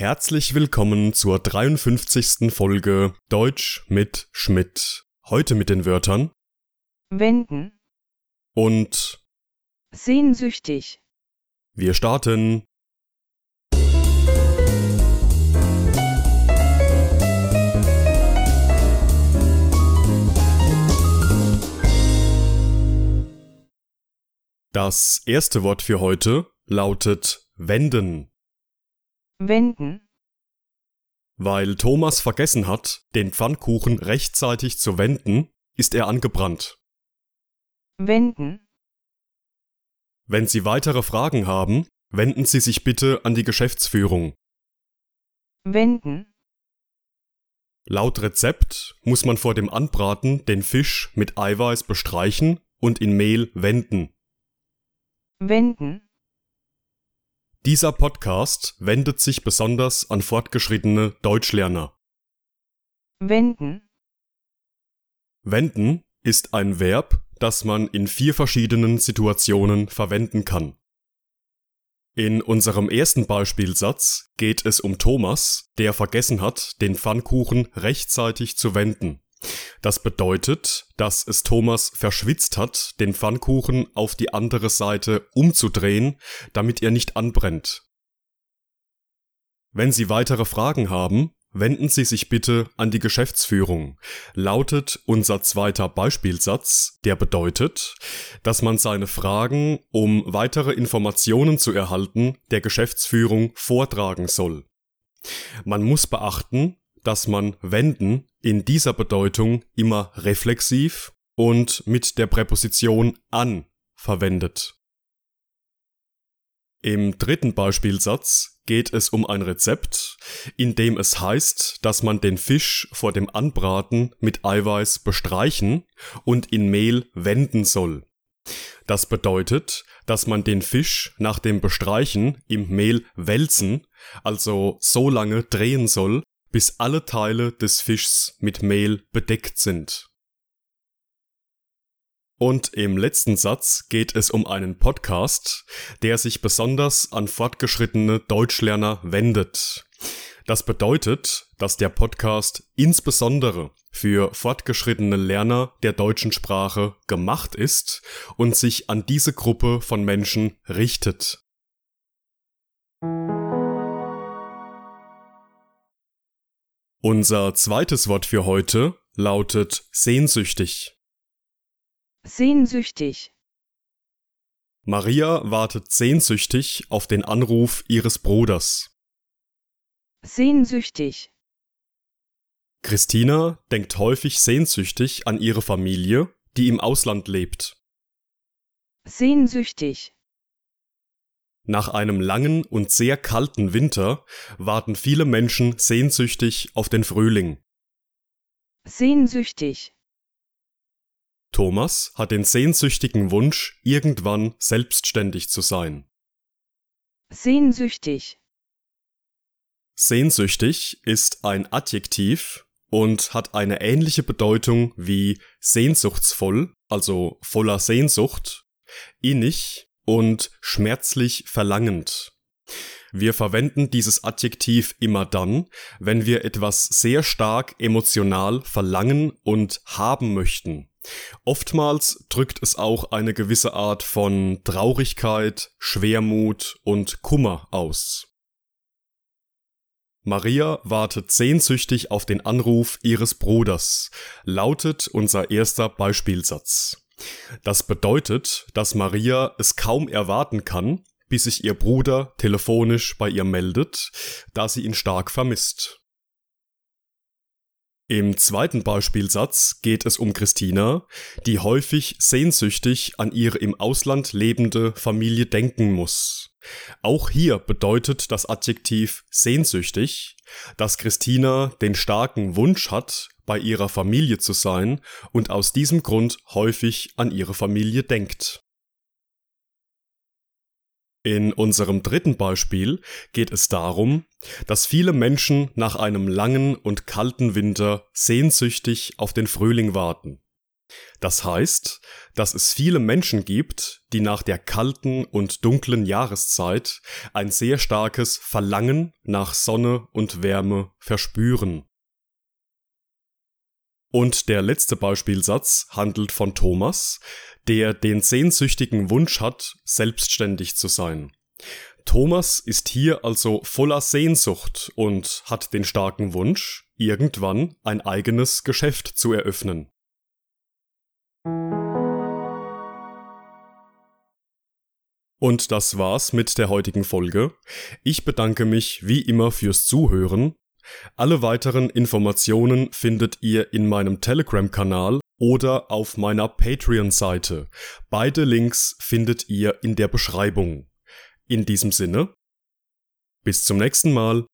Herzlich willkommen zur 53. Folge Deutsch mit Schmidt. Heute mit den Wörtern wenden, und sehnsüchtig, wir starten. Das erste Wort für heute lautet wenden. Wenden, Weil Thomas vergessen hat, den Pfannkuchen rechtzeitig zu wenden, ist er angebrannt. wenden, Wenn Sie weitere Fragen haben, wenden Sie sich bitte an die Geschäftsführung. wenden, Laut Rezept muss man vor dem Anbraten den Fisch mit Eiweiß bestreichen und in Mehl wenden. wenden, Dieser Podcast wendet sich besonders an fortgeschrittene Deutschlerner. wenden, Wenden ist ein Verb, das man in vier verschiedenen Situationen verwenden kann. In unserem ersten Beispielsatz geht es um Thomas, der vergessen hat, den Pfannkuchen rechtzeitig zu wenden. Das bedeutet, dass es Thomas verschwitzt hat, den Pfannkuchen auf die andere Seite umzudrehen, damit er nicht anbrennt. Wenn Sie weitere Fragen haben, wenden Sie sich bitte an die Geschäftsführung, lautet unser zweiter Beispielsatz, der bedeutet, dass man seine Fragen, um weitere Informationen zu erhalten, der Geschäftsführung vortragen soll. Man muss beachten, dass man wenden in dieser Bedeutung immer reflexiv und mit der Präposition an verwendet. Im dritten Beispielsatz geht es um ein Rezept, in dem es heißt, dass man den Fisch vor dem Anbraten mit Eiweiß bestreichen und in Mehl wenden soll. Das bedeutet, dass man den Fisch nach dem Bestreichen im Mehl wälzen, also so lange drehen soll, bis alle Teile des Fischs mit Mehl bedeckt sind. Und im letzten Satz geht es um einen Podcast, der sich besonders an fortgeschrittene Deutschlerner wendet. Das bedeutet, dass der Podcast insbesondere für fortgeschrittene Lerner der deutschen Sprache gemacht ist und sich an diese Gruppe von Menschen richtet. Unser zweites Wort für heute lautet sehnsüchtig. sehnsüchtig, Maria wartet sehnsüchtig auf den Anruf ihres Bruders. sehnsüchtig, Christina denkt häufig sehnsüchtig an ihre Familie, die im Ausland lebt. sehnsüchtig, Nach einem langen und sehr kalten Winter warten viele Menschen sehnsüchtig auf den Frühling. sehnsüchtig, Thomas hat den sehnsüchtigen Wunsch, irgendwann selbstständig zu sein. sehnsüchtig, Sehnsüchtig ist ein Adjektiv und hat eine ähnliche Bedeutung wie sehnsuchtsvoll, also voller Sehnsucht, innig und schmerzlich verlangend. Wir verwenden dieses Adjektiv immer dann, wenn wir etwas sehr stark emotional verlangen und haben möchten. Oftmals drückt es auch eine gewisse Art von Traurigkeit, Schwermut und Kummer aus. Maria wartet sehnsüchtig auf den Anruf ihres Bruders, lautet unser erster Beispielsatz. Das bedeutet, dass Maria es kaum erwarten kann, bis sich ihr Bruder telefonisch bei ihr meldet, da sie ihn stark vermisst. Im zweiten Beispielsatz geht es um Christina, die häufig sehnsüchtig an ihre im Ausland lebende Familie denken muss. Auch hier bedeutet das Adjektiv sehnsüchtig, dass Christina den starken Wunsch hat, bei ihrer Familie zu sein und aus diesem Grund häufig an ihre Familie denkt. In unserem dritten Beispiel geht es darum, dass viele Menschen nach einem langen und kalten Winter sehnsüchtig auf den Frühling warten. Das heißt, dass es viele Menschen gibt, die nach der kalten und dunklen Jahreszeit ein sehr starkes Verlangen nach Sonne und Wärme verspüren. Und der letzte Beispielsatz handelt von Thomas, der den sehnsüchtigen Wunsch hat, selbstständig zu sein. Thomas ist hier also voller Sehnsucht und hat den starken Wunsch, irgendwann ein eigenes Geschäft zu eröffnen. Und das war's mit der heutigen Folge. Ich bedanke mich wie immer fürs Zuhören. Alle weiteren Informationen findet ihr in meinem Telegram-Kanal oder auf meiner Patreon-Seite. Beide Links findet ihr in der Beschreibung. In diesem Sinne, bis zum nächsten Mal.